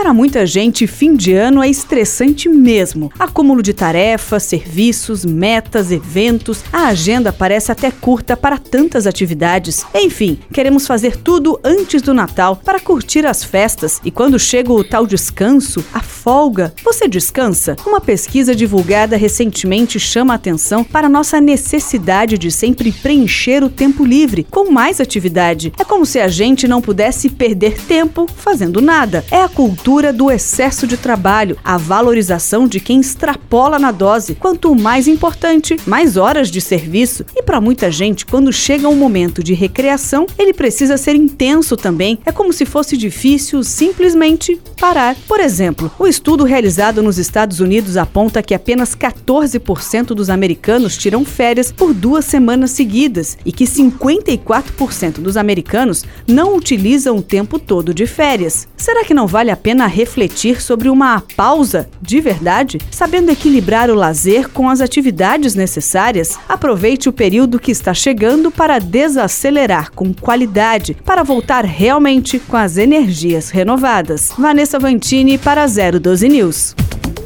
Para muita gente, fim de ano é estressante mesmo. Acúmulo de tarefas, serviços, metas, eventos, a agenda parece até curta para tantas atividades. Enfim, queremos fazer tudo antes do Natal para curtir as festas e quando chega o tal descanso, a folga, você descansa? Uma pesquisa divulgada recentemente chama a atenção para nossa necessidade de sempre preencher o tempo livre com mais atividade. É como se a gente não pudesse perder tempo fazendo nada. É a cultura cultura do excesso de trabalho, a valorização de quem extrapola na dose. Quanto mais importante, mais horas de serviço. E para muita gente, quando chega um momento de recreação, ele precisa ser intenso também. É como se fosse difícil simplesmente parar. Por exemplo, o estudo realizado nos Estados Unidos aponta que apenas 14% dos americanos tiram férias por duas semanas seguidas e que 54% dos americanos não utilizam o tempo todo de férias. Será que não vale a pena refletir sobre uma pausa de verdade, sabendo equilibrar o lazer com as atividades necessárias. Aproveite o período que está chegando para desacelerar com qualidade, para voltar realmente com as energias renovadas. Vanessa Vantini para 012 News.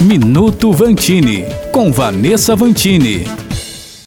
Minuto Vantini, com Vanessa Vantini.